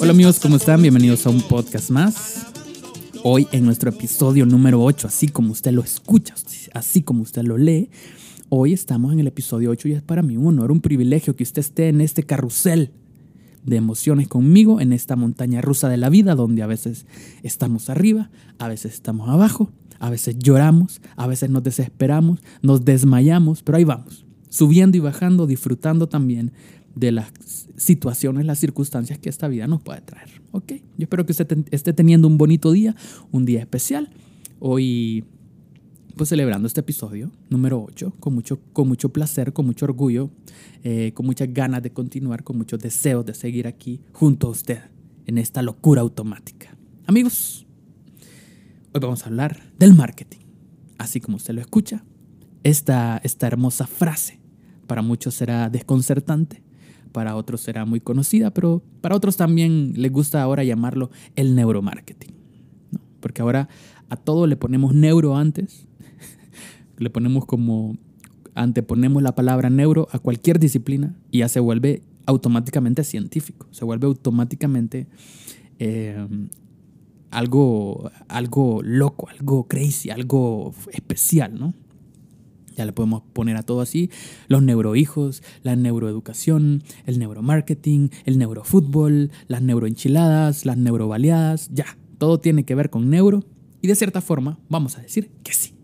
Hola amigos, ¿cómo están? Bienvenidos a un podcast más. Hoy en nuestro episodio número 8, así como usted lo escucha, así como usted lo lee, hoy estamos en el episodio 8 y es para mí un honor, un privilegio que usted esté en este carrusel de emociones conmigo, en esta montaña rusa de la vida, donde a veces estamos arriba, a veces estamos abajo, a veces lloramos, a veces nos desesperamos, nos desmayamos, pero ahí vamos, subiendo y bajando, disfrutando también de las situaciones, las circunstancias que esta vida nos puede traer. ¿Ok? Yo espero que usted esté teniendo un bonito día, un día especial. Hoy, pues celebrando este episodio número 8, con mucho, con mucho placer, con mucho orgullo, eh, con muchas ganas de continuar, con muchos deseos de seguir aquí junto a usted en esta locura automática. Amigos, hoy vamos a hablar del marketing. Así como usted lo escucha, esta, esta hermosa frase para muchos será desconcertante, para otros será muy conocida, pero para otros también les gusta ahora llamarlo el neuromarketing. Porque ahora a todo le ponemos neuro antes, le ponemos como, anteponemos la palabra neuro a cualquier disciplina y ya se vuelve automáticamente científico, se vuelve automáticamente eh, algo, algo loco, algo crazy, algo especial, ¿no? Ya le podemos poner a todo así, los neurohijos, la neuroeducación, el neuromarketing, el neurofútbol, las neuroenchiladas, las neurobaleadas, ya, todo tiene que ver con neuro. Y de cierta forma vamos a decir que sí.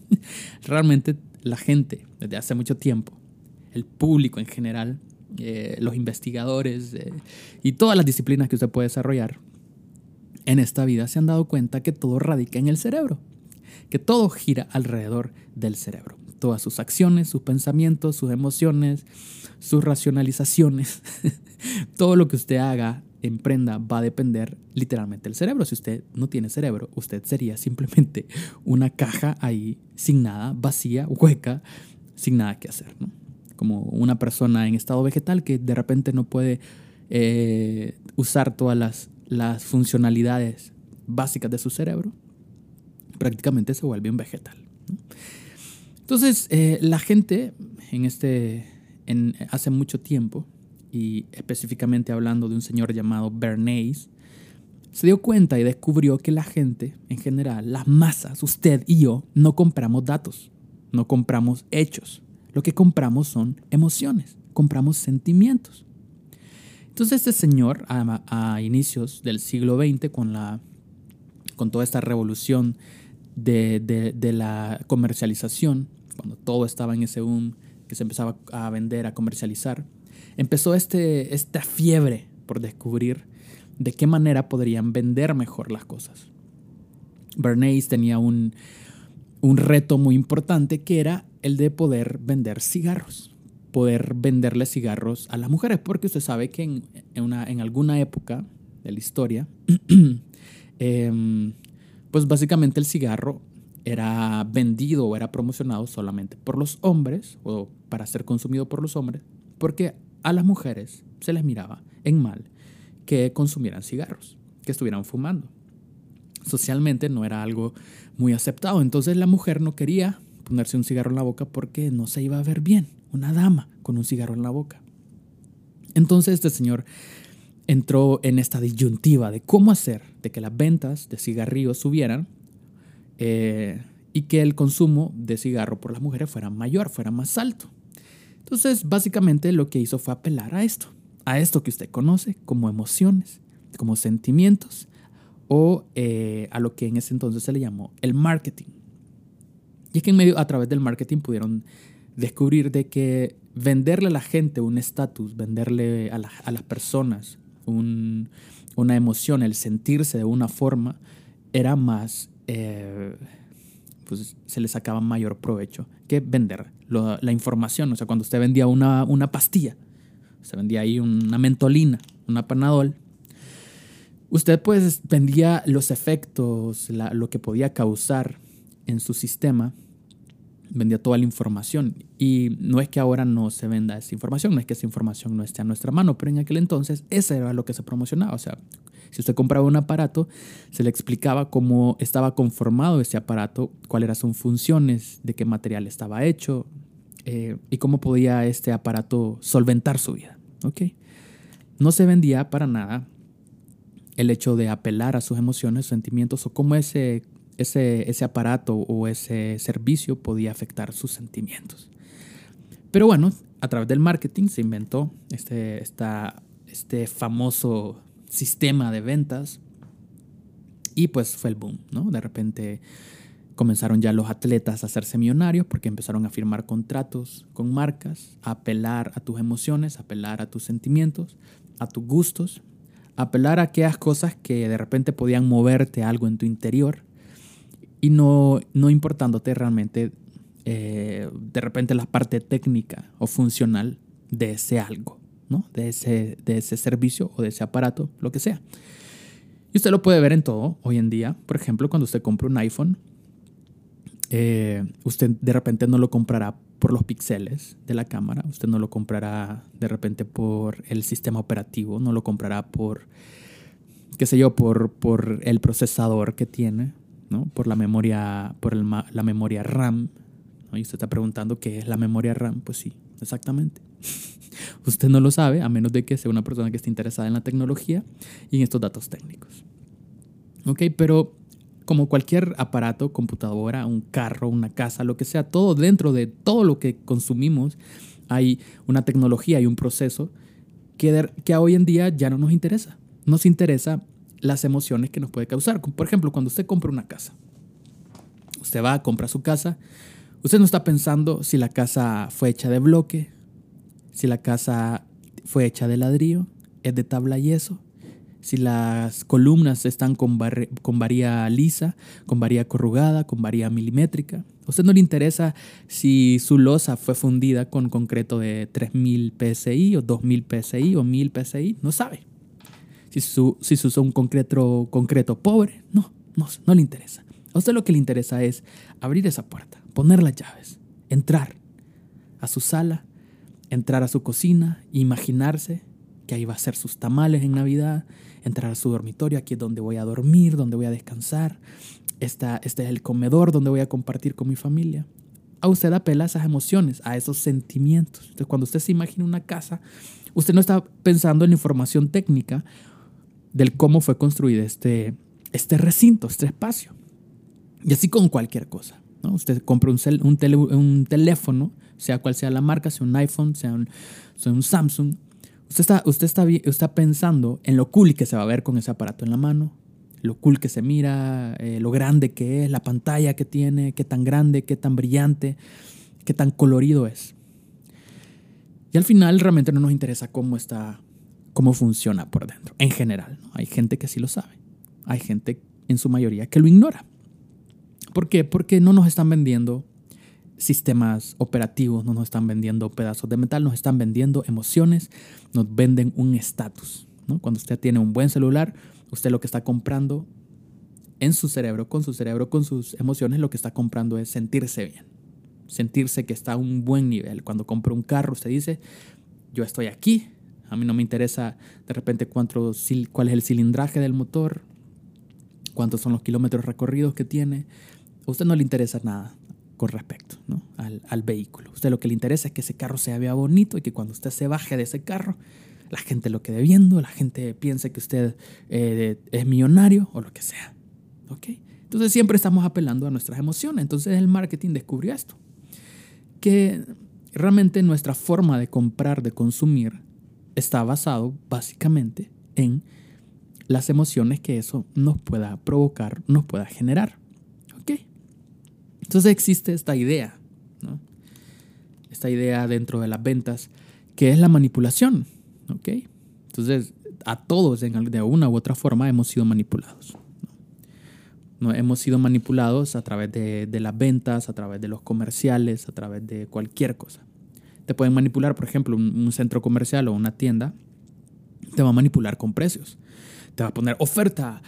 Realmente la gente desde hace mucho tiempo, el público en general, eh, los investigadores eh, y todas las disciplinas que usted puede desarrollar en esta vida se han dado cuenta que todo radica en el cerebro, que todo gira alrededor del cerebro todas sus acciones, sus pensamientos, sus emociones, sus racionalizaciones. Todo lo que usted haga, emprenda, va a depender literalmente del cerebro. Si usted no tiene cerebro, usted sería simplemente una caja ahí sin nada, vacía, hueca, sin nada que hacer. Como una persona en estado vegetal que de repente no puede eh, usar todas las, las funcionalidades básicas de su cerebro, prácticamente se vuelve un vegetal. Entonces, eh, la gente en este, hace mucho tiempo, y específicamente hablando de un señor llamado Bernays, se dio cuenta y descubrió que la gente en general, las masas, usted y yo, no compramos datos, no compramos hechos. Lo que compramos son emociones, compramos sentimientos. Entonces este señor, a, inicios del siglo XX, con, la, con toda esta revolución de, la comercialización, cuando todo estaba en ese boom que se empezaba a vender, a comercializar, empezó este, esta fiebre por descubrir de qué manera podrían vender mejor las cosas. Bernays tenía un, un reto muy importante que era el de poder vender cigarros, poder venderle cigarros a las mujeres, porque usted sabe que en, una, en alguna época de la historia, em, pues básicamente el cigarro era vendido o era promocionado solamente por los hombres o para ser consumido por los hombres, porque a las mujeres se les miraba en mal que consumieran cigarros, que estuvieran fumando. Socialmente no era algo muy aceptado, entonces la mujer no quería ponerse un cigarro en la boca porque no se iba a ver bien, una dama con un cigarro en la boca. Entonces este señor entró en esta disyuntiva de cómo hacer de que las ventas de cigarrillos subieran eh, y que el consumo de cigarro por las mujeres fuera mayor, fuera más alto. Entonces, básicamente lo que hizo fue apelar a esto, a esto que usted conoce como emociones, como sentimientos, o eh, a lo que en ese entonces se le llamó el marketing. Y es que en medio, a través del marketing pudieron descubrir de que venderle a la gente un estatus, venderle a, a, las personas una emoción, el sentirse de una forma, era más, eh, pues se le sacaba mayor provecho que vender la información. O sea, cuando usted vendía una, una pastilla, se vendía ahí una mentolina, una panadol, usted pues vendía los efectos, lo que podía causar en su sistema vendía toda la información. Y no es que ahora no se venda esa información, no es que esa información no esté a nuestra mano, pero en aquel entonces eso era lo que se promocionaba. O sea, si usted compraba un aparato, se le explicaba cómo estaba conformado ese aparato, cuáles eran sus funciones, de qué material estaba hecho eh, y cómo podía este aparato solventar su vida. ¿ok? No se vendía para nada el hecho de apelar a sus emociones, sentimientos o cómo ese, ese, ese aparato o ese servicio podía afectar sus sentimientos. Pero bueno, a través del marketing se inventó este, esta, este famoso sistema de ventas y pues fue el boom, ¿no? De repente comenzaron ya los atletas a hacerse millonarios porque empezaron a firmar contratos con marcas, a apelar a tus emociones, a apelar a tus sentimientos, a tus gustos, a apelar a aquellas cosas que de repente podían moverte algo en tu interior y no, no importándote realmente eh, de repente la parte técnica o funcional de ese algo, ¿no? de, ese, de ese servicio o de ese aparato, lo que sea. Y usted lo puede ver en todo hoy en día. Por ejemplo, cuando usted compra un iPhone, eh, usted de repente no lo comprará por los píxeles de la cámara, usted no lo comprará de repente por el sistema operativo, no lo comprará por, qué sé yo, por, por el procesador que tiene, ¿no? por la memoria, por la memoria RAM. Y usted está preguntando qué es la memoria RAM. Pues sí, exactamente. usted no lo sabe a menos de que sea una persona que esté interesada en la tecnología y en estos datos técnicos. Ok, pero como cualquier aparato, computadora, un carro, una casa, lo que sea, todo dentro de todo lo que consumimos hay una tecnología y un proceso que, que hoy en día ya no nos interesa. Nos interesa las emociones que nos puede causar. Por ejemplo, cuando usted compra una casa, usted va a comprar su casa, usted no está pensando si la casa fue hecha de bloque, si la casa fue hecha de ladrillo, es de tabla yeso, si las columnas están con, con varía lisa, con varía corrugada, con varía milimétrica. A usted no le interesa si su losa fue fundida con concreto de 3000 PSI o 2000 PSI o 1000 PSI, no sabe. Si su, si su un concreto, concreto pobre, no, no, no le interesa. A usted lo que le interesa es abrir esa puerta, poner las llaves, entrar a su sala, entrar a su cocina, imaginarse que ahí va a ser sus tamales en Navidad, entrar a su dormitorio, aquí es donde voy a dormir, donde voy a descansar, Esta, este es el comedor donde voy a compartir con mi familia. A usted apela a esas emociones, a esos sentimientos. Entonces, cuando usted se imagina una casa, usted no está pensando en información técnica del cómo fue construido este, este recinto, este espacio. Y así con cualquier cosa. ¿no? Usted compra un, un, un, teléfono, sea cual sea la marca, sea un iPhone, sea un, sea un Samsung, Usted está, usted está, está pensando en lo cool que se va a ver con ese aparato en la mano, lo cool que se mira, eh, lo grande que es, la pantalla que tiene, qué tan grande, qué tan brillante, qué tan colorido es. Y al final realmente no nos interesa cómo está, cómo funciona por dentro, en general. Hay gente que sí lo sabe, hay gente en su mayoría que lo ignora. ¿Por qué? Porque no nos están vendiendo sistemas operativos, no nos están vendiendo pedazos de metal, nos están vendiendo emociones, nos venden un estatus. ¿no? Cuando usted tiene un buen celular, usted lo que está comprando en su cerebro, con su cerebro, con sus emociones, lo que está comprando es sentirse bien, sentirse que está a un buen nivel. Cuando compra un carro, usted dice, yo estoy aquí, a mí no me interesa de repente cuánto, cuál es el cilindraje del motor, cuántos son los kilómetros recorridos que tiene. A usted no le interesa nada con respecto al, vehículo. usted lo que le interesa es que ese carro se vea bonito y que cuando usted se baje de ese carro, la gente lo quede viendo, la gente piense que usted eh, es millonario o lo que sea. ¿ok? Entonces siempre estamos apelando a nuestras emociones. Entonces el marketing descubrió esto. Que realmente nuestra forma de comprar, de consumir, está basado básicamente en las emociones que eso nos pueda provocar, nos pueda generar. Entonces existe esta idea, ¿no? esta idea dentro de las ventas, que es la manipulación. ¿ok? Entonces, a todos de una u otra forma hemos sido manipulados. ¿no? Hemos sido manipulados a través de, las ventas, a través de los comerciales, a través de cualquier cosa. Te pueden manipular, por ejemplo, un, centro comercial o una tienda, te va a manipular con precios. Te va a poner oferta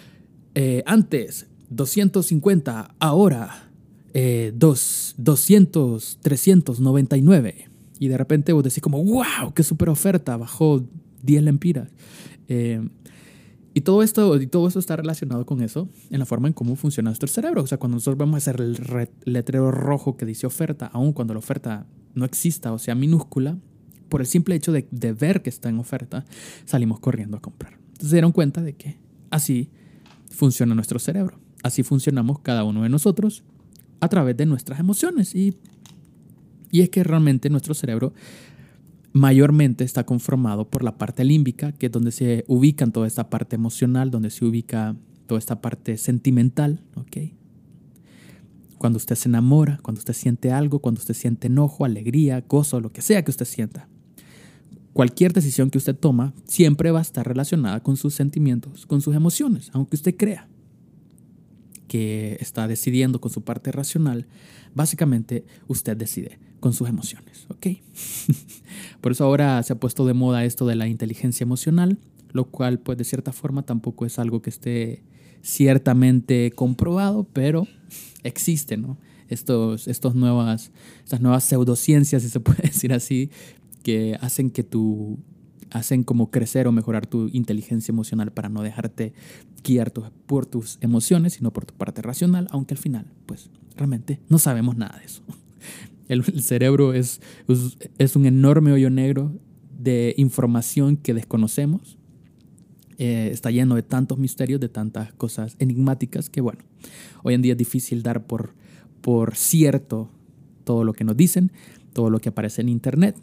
eh, antes 250, ahora eh, dos, 200, 399. Y de repente vos decís como, wow, qué super oferta, bajó 10 lempiras. Eh, y todo esto, y todo está relacionado con eso, en la forma en cómo funciona nuestro cerebro. O sea, cuando nosotros vamos a hacer el letrero rojo que dice oferta, aun cuando la oferta no exista o sea minúscula, por el simple hecho de, de ver que está en oferta, salimos corriendo a comprar. Entonces se dieron cuenta de que Así funciona nuestro cerebro. Así funcionamos cada uno de nosotros a través de nuestras emociones. Y, y es que realmente nuestro cerebro mayormente está conformado por la parte límbica, que es donde se ubica toda esta parte emocional, donde se ubica toda esta parte sentimental, ¿ok? Cuando usted se enamora, cuando usted siente algo, cuando usted siente enojo, alegría, gozo, lo que sea que usted sienta. Cualquier decisión que usted toma siempre va a estar relacionada con sus sentimientos, con sus emociones, aunque usted crea que está decidiendo con su parte racional, básicamente usted decide con sus emociones, ¿ok? Por eso ahora se ha puesto de moda esto de la inteligencia emocional, lo cual pues de cierta forma tampoco es algo que esté ciertamente comprobado, pero existe, ¿no? Estos, estos nuevas, estas nuevas pseudociencias, si se puede decir así, que hacen que tu hacen como crecer o mejorar tu inteligencia emocional para no dejarte guiar por tus emociones, sino por tu parte racional, aunque al final, pues realmente no sabemos nada de eso. El, cerebro es, es, un enorme hoyo negro de información que desconocemos. Eh, está lleno de tantos misterios, de tantas cosas enigmáticas que, bueno, hoy en día es difícil dar por, por cierto todo lo que nos dicen, todo lo que aparece en Internet.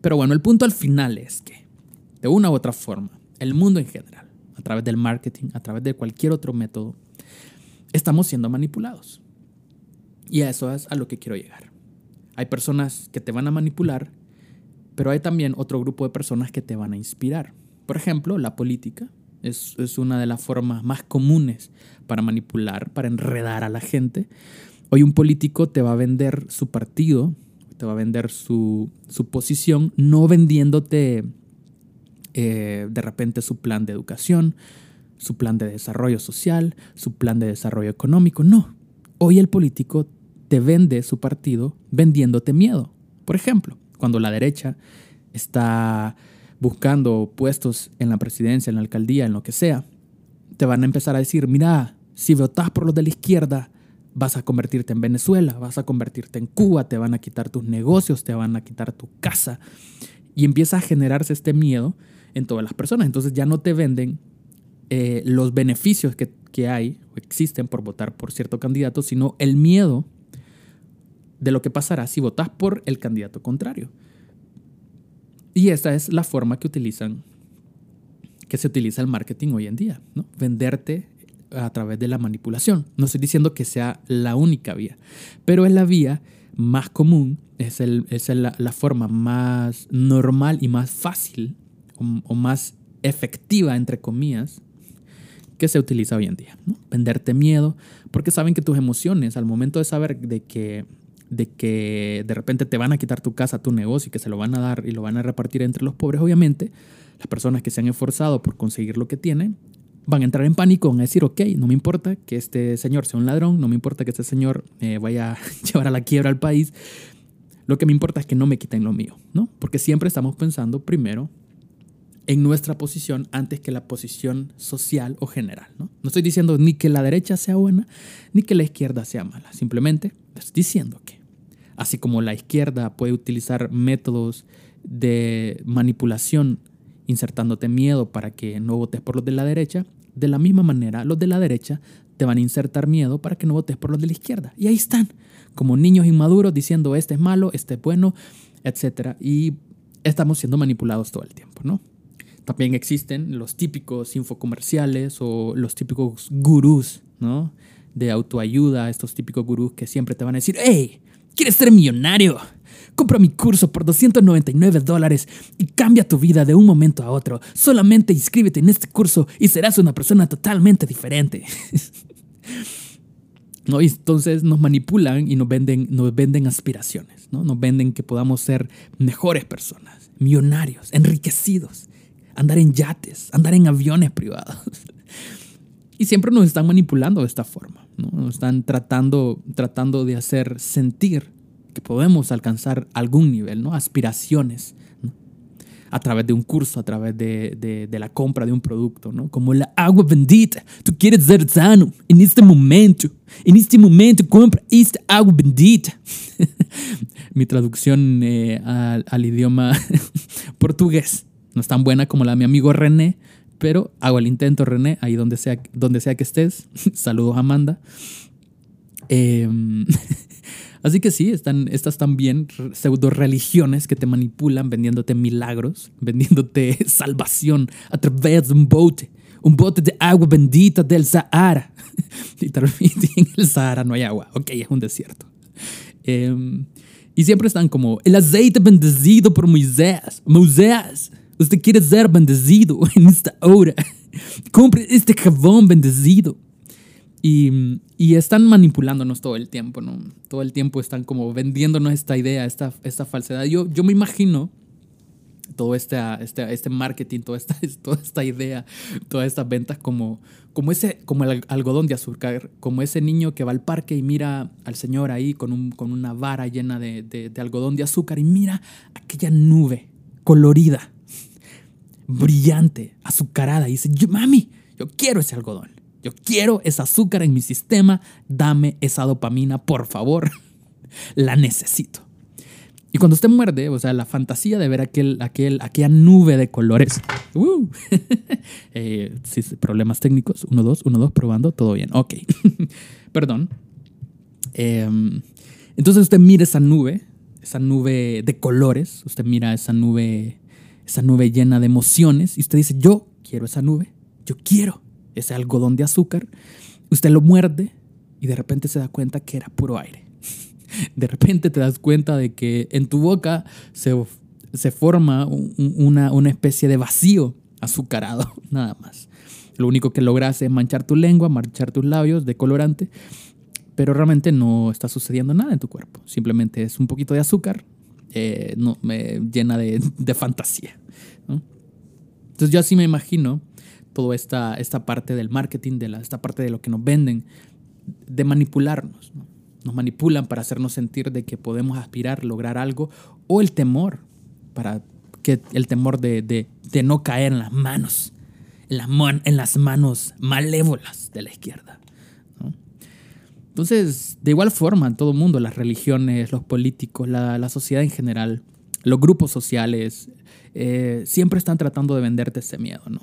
Pero bueno, el punto al final es que de una u otra forma, el mundo en general, a través del marketing, a través de cualquier otro método, estamos siendo manipulados. Y a eso es a lo que quiero llegar. Hay personas que te van a manipular, pero hay también otro grupo de personas que te van a inspirar. Por ejemplo, la política es, una de las formas más comunes para manipular, para enredar a la gente. Hoy un político te va a vender su partido, te va a vender su, su posición, no vendiéndote eh, de repente su plan de educación, su plan de desarrollo social, su plan de desarrollo económico. No. Hoy el político te vende su partido vendiéndote miedo. Por ejemplo, cuando la derecha está buscando puestos en la presidencia, en la alcaldía, en lo que sea, te van a empezar a decir, mira, si votas por los de la izquierda, vas a convertirte en Venezuela, vas a convertirte en Cuba, te van a quitar tus negocios, te van a quitar tu casa. Y empieza a generarse este miedo en todas las personas. Entonces ya no te venden eh, los beneficios que, que hay o existen por votar por cierto candidato, sino el miedo de lo que pasará si votas por el candidato contrario. Y esta es la forma que utilizan, que se utiliza el marketing hoy en día, ¿no? Venderte a través de la manipulación. No estoy diciendo que sea la única vía, pero es la vía más común, es, el, es la, la, forma más normal y más fácil o, más efectiva, entre comillas, que se utiliza hoy en día. Venderte miedo, porque saben que tus emociones, al momento de saber de que, de que de repente te van a quitar tu casa, tu negocio y que se lo van a dar y lo van a repartir entre los pobres, obviamente, las personas que se han esforzado por conseguir lo que tienen, van a entrar en pánico, van a decir, ok, no me importa que este señor sea un ladrón, no me importa que este señor eh, vaya a llevar a la quiebra al país, lo que me importa es que no me quiten lo mío, ¿no? Porque siempre estamos pensando primero en nuestra posición antes que la posición social o general. ¿no? no estoy diciendo ni que la derecha sea buena ni que la izquierda sea mala. Simplemente estoy diciendo que, así como la izquierda puede utilizar métodos de manipulación insertándote miedo para que no votes por los de la derecha, de la misma manera los de la derecha te van a insertar miedo para que no votes por los de la izquierda. Y ahí están, como niños inmaduros diciendo este es malo, este es bueno, etc. Y estamos siendo manipulados todo el tiempo, ¿no? También existen los típicos infocomerciales o los típicos gurús, ¿no? De autoayuda, estos típicos gurús que siempre te van a decir, hey, ¿quieres ser millonario? Compra mi curso por 299 dólares y cambia tu vida de un momento a otro. Solamente inscríbete en este curso y serás una persona totalmente diferente. ¿No? Y entonces nos manipulan y nos venden, nos venden aspiraciones, ¿no? Nos venden que podamos ser mejores personas, millonarios, enriquecidos andar en yates, andar en aviones privados. Y siempre nos están manipulando de esta forma, ¿no? Están tratando, tratando de hacer sentir que podemos alcanzar algún nivel, ¿no? Aspiraciones, A través de un curso, a través de, de, la compra de un producto, ¿no? Como la agua bendita. Tú quieres ser sano en este momento. En este momento compra esta agua bendita. Mi traducción eh, al, al idioma portugués no es tan buena como la de mi amigo René, pero hago el intento, René, ahí donde sea, donde sea que estés. Saludos, Amanda. Em, así que sí, están, estas también pseudo religiones que te manipulan vendiéndote milagros, vendiéndote salvación a través de un bote, un bote de agua bendita del Sahara. Literalmente en el Sahara no hay agua, ok, es un desierto. Em, y siempre están como, el aceite bendecido por Moisés. Moisés, usted quiere ser bendecido en esta hora. Compre este jabón bendecido. Y, y, están manipulándonos todo el tiempo, ¿no? Todo el tiempo están como vendiéndonos esta idea, esta, esta falsedad. Yo, yo me imagino todo este, este, este marketing, toda esta, toda esta idea, todas estas ventas como, como, ese, como el algodón de azúcar, como ese niño que va al parque y mira al señor ahí con, un, con una vara llena de, de, de algodón de azúcar y mira aquella nube colorida, brillante, azucarada y dice, mami, yo quiero ese algodón. Yo quiero ese azúcar en mi sistema, dame esa dopamina, por favor. La necesito. Y cuando usted muerde, o sea, la fantasía de ver aquel, aquel, aquella nube de colores. Uh, eh, problemas técnicos. Uno, dos, uno, dos, probando, todo bien. Ok. Perdón. Em, entonces usted mira esa nube, esa nube de colores. Usted mira esa nube, esa nube llena de emociones. Y usted dice, yo quiero esa nube. Yo quiero ese algodón de azúcar. Usted lo muerde y de repente se da cuenta que era puro aire de repente te das cuenta de que en tu boca se, se forma una, una especie de vacío azucarado, nada más. Lo único que logras es manchar tu lengua, manchar tus labios de colorante, pero realmente no está sucediendo nada en tu cuerpo. Simplemente es un poquito de azúcar eh, no, me llena de, de fantasía. Entonces yo así me imagino toda esta, esta parte del marketing, de esta parte de lo que nos venden, de manipularnos. ¿no? Nos manipulan para hacernos sentir de que podemos aspirar, lograr algo, o el temor, para que el temor de, de, no caer en las manos, en las manos malévolas de la izquierda. Entonces, de igual forma, todo el mundo, las religiones, los políticos, la, la sociedad en general, los grupos sociales, eh, siempre están tratando de venderte ese miedo, ¿no?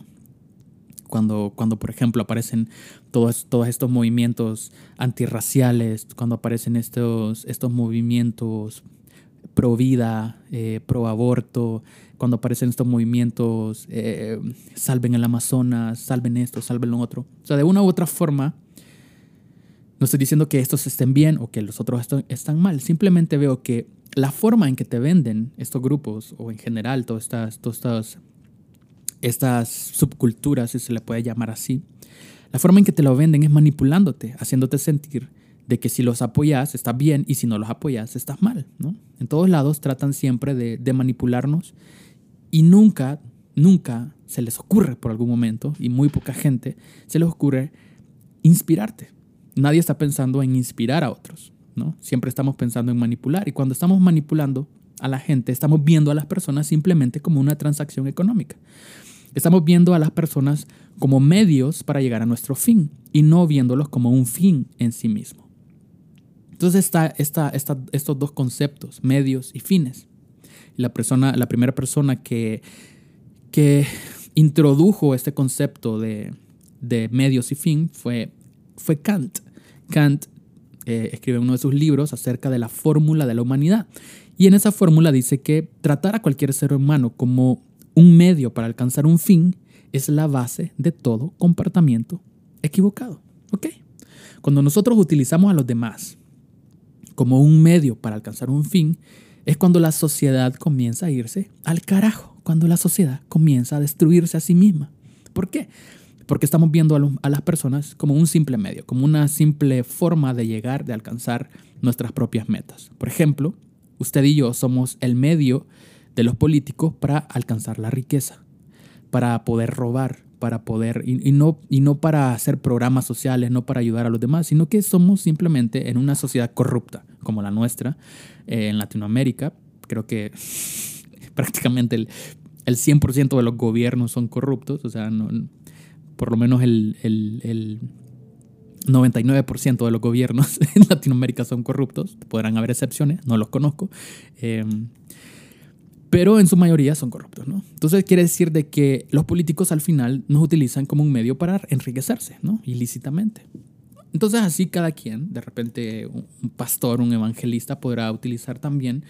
cuando, cuando por ejemplo, aparecen todos, todos estos movimientos antirraciales, cuando aparecen estos, estos movimientos pro vida, eh, pro aborto, cuando aparecen estos movimientos, eh, salven el Amazonas, salven esto, salven lo otro. O sea, de una u otra forma, no estoy diciendo que estos estén bien o que los otros están mal, simplemente veo que la forma en que te venden estos grupos o en general todas estas, todas estas subculturas, si se le puede llamar así, la forma en que te lo venden es manipulándote, haciéndote sentir de que si los apoyas estás bien y si no los apoyas estás mal. En todos lados tratan siempre de manipularnos y nunca, nunca se les ocurre por algún momento, y muy poca gente se les ocurre inspirarte. Nadie está pensando en inspirar a otros. ¿no? Siempre estamos pensando en manipular y cuando estamos manipulando a la gente, estamos viendo a las personas simplemente como una transacción económica. Estamos viendo a las personas como medios para llegar a nuestro fin y no viéndolos como un fin en sí mismo. Entonces está, está, estos dos conceptos, medios y fines. La, primera persona que, introdujo este concepto de, medios y fin fue Kant. Kant eh, escribe uno de sus libros acerca de la fórmula de la humanidad. Y en esa fórmula dice que tratar a cualquier ser humano como un medio para alcanzar un fin es la base de todo comportamiento equivocado. ¿Ok? Cuando nosotros utilizamos a los demás como un medio para alcanzar un fin, es cuando la sociedad comienza a irse al carajo, cuando la sociedad comienza a destruirse a sí misma. ¿Por qué? Porque estamos viendo a, a las personas como un simple medio, como una simple forma de llegar, de alcanzar nuestras propias metas. Por ejemplo, usted y yo somos el medio de los políticos para alcanzar la riqueza, para poder robar, para poder, y, no, y no para hacer programas sociales, no para ayudar a los demás, sino que somos simplemente en una sociedad corrupta como la nuestra, eh, en Latinoamérica. Creo que prácticamente el, el 100% de los gobiernos son corruptos, o sea, no, por lo menos el, el, el 99% de los gobiernos en Latinoamérica son corruptos, podrán haber excepciones, no los conozco. Eh, pero en su mayoría son corruptos, ¿no? Entonces quiere decir de que los políticos al final nos utilizan como un medio para enriquecerse, ¿no? Ilícitamente. Entonces así cada quien, de repente un pastor, un evangelista podrá utilizar también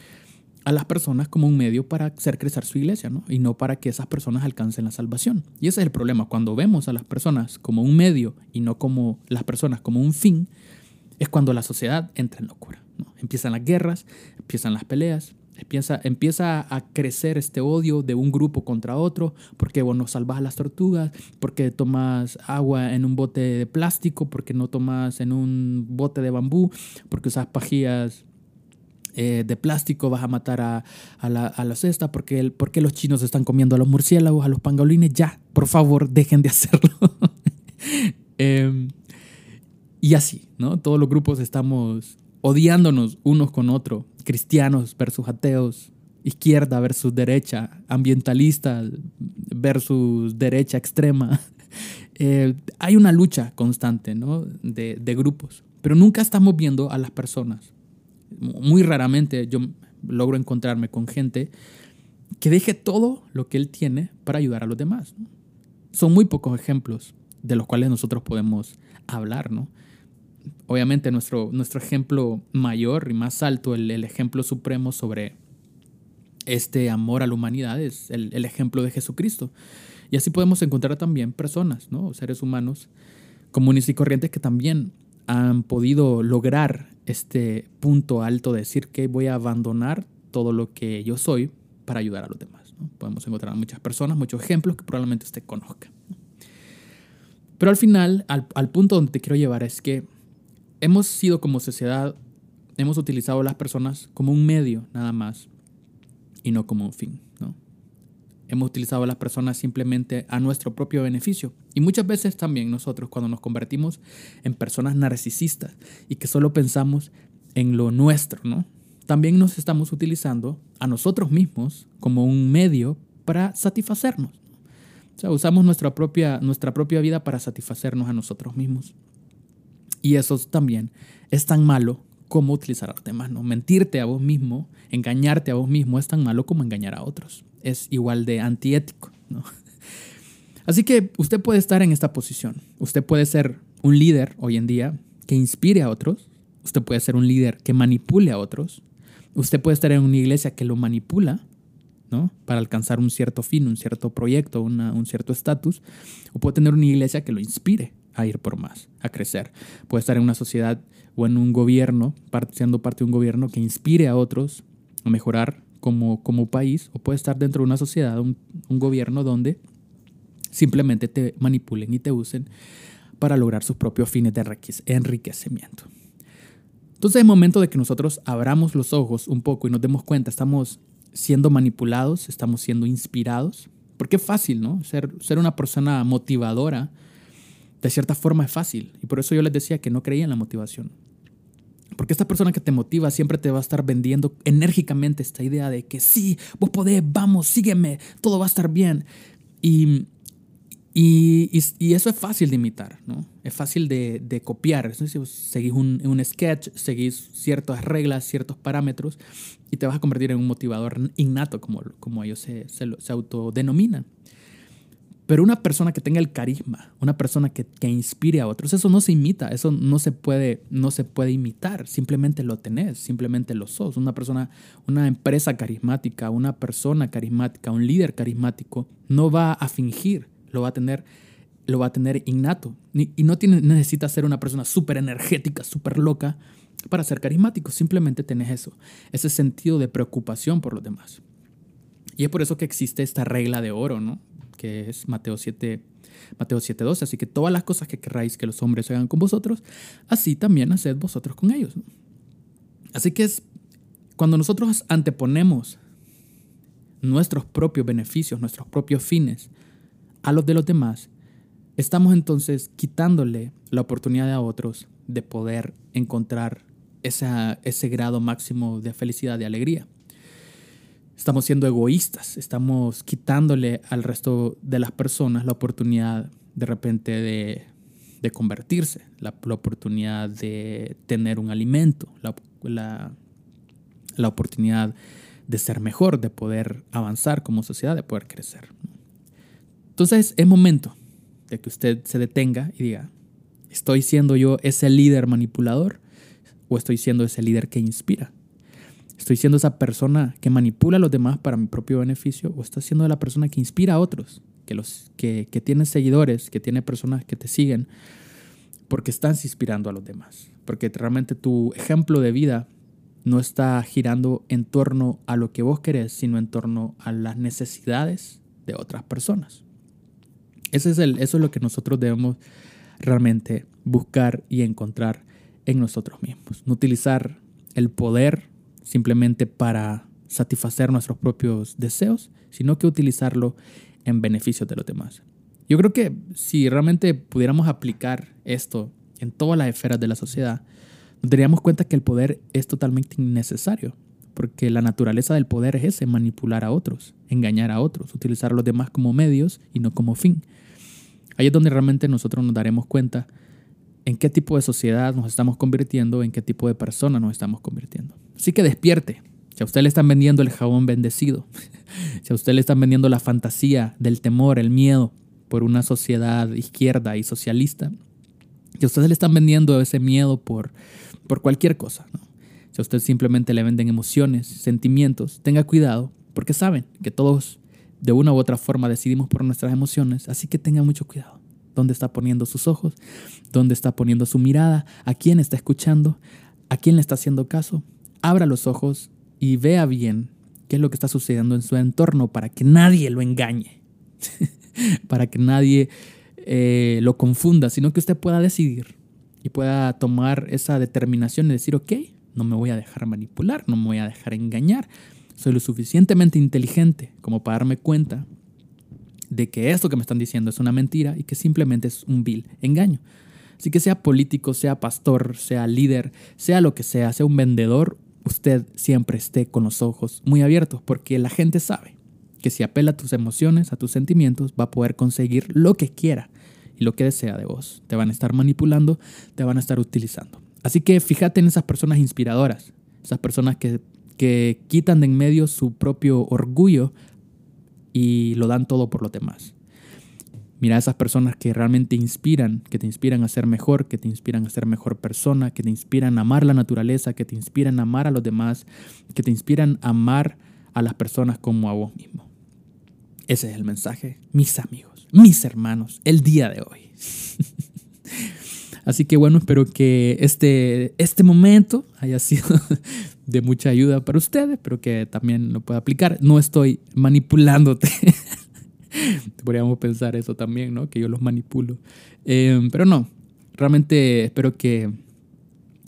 a las personas como un medio para hacer crecer su iglesia, ¿no? Y no para que esas personas alcancen la salvación. Y ese es el problema. Cuando vemos a las personas como un medio y no como las personas como un fin, es cuando la sociedad entra en locura. ¿no? Empiezan las guerras, empiezan las peleas, empieza, empieza a crecer este odio de un grupo contra otro, porque vos no salvas a las tortugas, porque tomas agua en un bote de plástico, porque no tomas en un bote de bambú, porque usas pajillas eh, de plástico, vas a matar a, la, a la, cesta, porque, el, porque los chinos están comiendo a los murciélagos, a los pangolines, ya, por favor, dejen de hacerlo. Em, y así, ¿no? Todos los grupos estamos odiándonos unos con otros, cristianos versus ateos, izquierda versus derecha, ambientalistas versus derecha extrema. Eh, hay una lucha constante ¿no? de, de, grupos, pero nunca estamos viendo a las personas muy raramente yo logro encontrarme con gente que deje todo lo que él tiene para ayudar a los demás. Son muy pocos ejemplos de los cuales nosotros podemos hablar, ¿no? Obviamente nuestro, nuestro ejemplo mayor y más alto, el, ejemplo supremo sobre este amor a la humanidad es el, el, ejemplo de Jesucristo. Y así podemos encontrar también personas, ¿no? seres humanos comunes y corrientes que también han podido lograr este punto alto de decir que voy a abandonar todo lo que yo soy para ayudar a los demás. Podemos encontrar muchas personas, muchos ejemplos que probablemente usted conozca. Pero al final, al, al punto donde te quiero llevar es que hemos sido como sociedad, hemos utilizado a las personas como un medio nada más y no como un fin. ¿no? Hemos utilizado a las personas simplemente a nuestro propio beneficio. Y muchas veces también nosotros cuando nos convertimos en personas narcisistas y que solo pensamos en lo nuestro, ¿no? También nos estamos utilizando a nosotros mismos como un medio para satisfacernos. O sea, usamos nuestra propia, nuestra propia vida para satisfacernos a nosotros mismos. Y eso también es tan malo como utilizar a los demás, ¿no? Mentirte a vos mismo, engañarte a vos mismo es tan malo como engañar a otros es igual de antiético. ¿no? Así que usted puede estar en esta posición. Usted puede ser un líder hoy en día que inspire a otros. Usted puede ser un líder que manipule a otros. Usted puede estar en una iglesia que lo manipula ¿no? para alcanzar un cierto fin, un cierto proyecto, un cierto estatus. O puede tener una iglesia que lo inspire a ir por más, a crecer. Puede estar en una sociedad o en un gobierno, siendo parte de un gobierno que inspire a otros a mejorar como, como país o puede estar dentro de una sociedad, un, un gobierno donde simplemente te manipulen y te usen para lograr sus propios fines de enriquecimiento. Entonces es momento de que nosotros abramos los ojos un poco y nos demos cuenta, estamos siendo manipulados, estamos siendo inspirados, porque es fácil, ¿no? Ser, ser una persona motivadora, de cierta forma es fácil, y por eso yo les decía que no creía en la motivación. Porque esta persona que te motiva siempre te va a estar vendiendo enérgicamente esta idea de que sí, vos podés, vamos, sígueme, todo va a estar bien. Y, y, y, eso es fácil de imitar, ¿no? Es fácil de, de copiar. Si seguís un, un, sketch, seguís ciertas reglas, ciertos parámetros y te vas a convertir en un motivador innato, como, como ellos se, se, se autodenominan. Pero una persona que tenga el carisma, una persona que, que, inspire a otros, eso no se imita, eso no se, puede, no se puede imitar, simplemente lo tenés, simplemente lo sos. Una persona, una empresa carismática, una persona carismática, un líder carismático, no va a fingir, lo va a tener, lo va a tener innato. Y no tiene, necesita ser una persona súper energética, súper loca para ser carismático, simplemente tenés eso, ese sentido de preocupación por los demás. Y es por eso que existe esta regla de oro, ¿no? Que es Mateo 7, Mateo 7.12. Así que todas las cosas que querráis que los hombres hagan con vosotros, así también haced vosotros con ellos. Así que es cuando nosotros anteponemos nuestros propios beneficios, nuestros propios fines a los de los demás, estamos entonces quitándole la oportunidad a otros de poder encontrar esa, ese grado máximo de felicidad, de alegría estamos siendo egoístas, estamos quitándole al resto de las personas la oportunidad de repente de, de convertirse, la, oportunidad de tener un alimento, la, la, la, oportunidad de ser mejor, de poder avanzar como sociedad, de poder crecer. Entonces es momento de que usted se detenga y diga, ¿estoy siendo yo ese líder manipulador o estoy siendo ese líder que inspira? ¿Estoy siendo esa persona que manipula a los demás para mi propio beneficio o estoy siendo la persona que inspira a otros, que, los, que, que tiene seguidores, que tiene personas que te siguen porque estás inspirando a los demás? Porque realmente tu ejemplo de vida no está girando en torno a lo que vos querés, sino en torno a las necesidades de otras personas. Ese es el, eso es lo que nosotros debemos realmente buscar y encontrar en nosotros mismos. No utilizar el poder simplemente para satisfacer nuestros propios deseos, sino que utilizarlo en beneficio de los demás. Yo creo que si realmente pudiéramos aplicar esto en todas las esferas de la sociedad, nos daríamos cuenta que el poder es totalmente innecesario, porque la naturaleza del poder es ese, manipular a otros, engañar a otros, utilizar a los demás como medios y no como fin. Ahí es donde realmente nosotros nos daremos cuenta en qué tipo de sociedad nos estamos convirtiendo, en qué tipo de persona nos estamos convirtiendo. Así que despierte. Si a usted le están vendiendo el jabón bendecido, si a usted le están vendiendo la fantasía del temor, el miedo por una sociedad izquierda y socialista, si a usted le están vendiendo ese miedo por, por cualquier cosa, si a usted simplemente le venden emociones, sentimientos, tenga cuidado porque saben que todos de una u otra forma decidimos por nuestras emociones, así que tenga mucho cuidado. ¿Dónde está poniendo sus ojos? ¿Dónde está poniendo su mirada? ¿A quién está escuchando? ¿A quién le está haciendo caso? Abra los ojos y vea bien qué es lo que está sucediendo en su entorno para que nadie lo engañe, para que nadie eh, lo confunda, sino que usted pueda decidir y pueda tomar esa determinación y decir, ok, no me voy a dejar manipular, no me voy a dejar engañar, soy lo suficientemente inteligente como para darme cuenta de que esto que me están diciendo es una mentira y que simplemente es un vil engaño. Así que sea político, sea pastor, sea líder, sea lo que sea, sea un vendedor, usted siempre esté con los ojos muy abiertos porque la gente sabe que si apela a tus emociones, a tus sentimientos, va a poder conseguir lo que quiera y lo que desea de vos. Te van a estar manipulando, te van a estar utilizando. Así que fíjate en esas personas inspiradoras, esas personas que que quitan de en medio su propio orgullo y lo dan todo por los demás. Mira a esas personas que realmente inspiran, que te inspiran a ser mejor, que te inspiran a ser mejor persona, que te inspiran a amar la naturaleza, que te inspiran a amar a los demás, que te inspiran a amar a las personas como a vos mismo. Ese es el mensaje, mis amigos, mis hermanos, el día de hoy. Así que bueno, espero que este, este momento haya sido de mucha ayuda para ustedes, pero que también lo pueda aplicar. No estoy manipulándote. Podríamos pensar eso también, ¿no? Que yo los manipulo. Em, pero no, realmente espero que,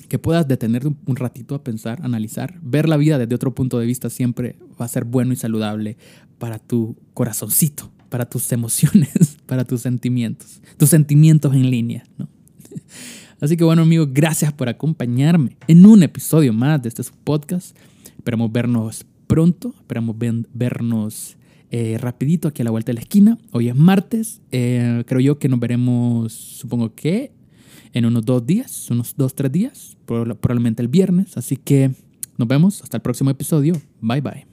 que puedas detener un ratito a pensar, analizar. Ver la vida desde otro punto de vista siempre va a ser bueno y saludable para tu corazoncito, para tus emociones, para tus sentimientos, tus sentimientos en línea, ¿no? Así que bueno amigos, gracias por acompañarme en un episodio más de este podcast. Esperamos vernos pronto, esperamos vernos eh, rapidito aquí a la vuelta de la esquina. Hoy es martes, eh, creo yo que nos veremos, supongo que en unos dos días, unos dos, tres días, probablemente el viernes. Así que nos vemos hasta el próximo episodio. Bye bye.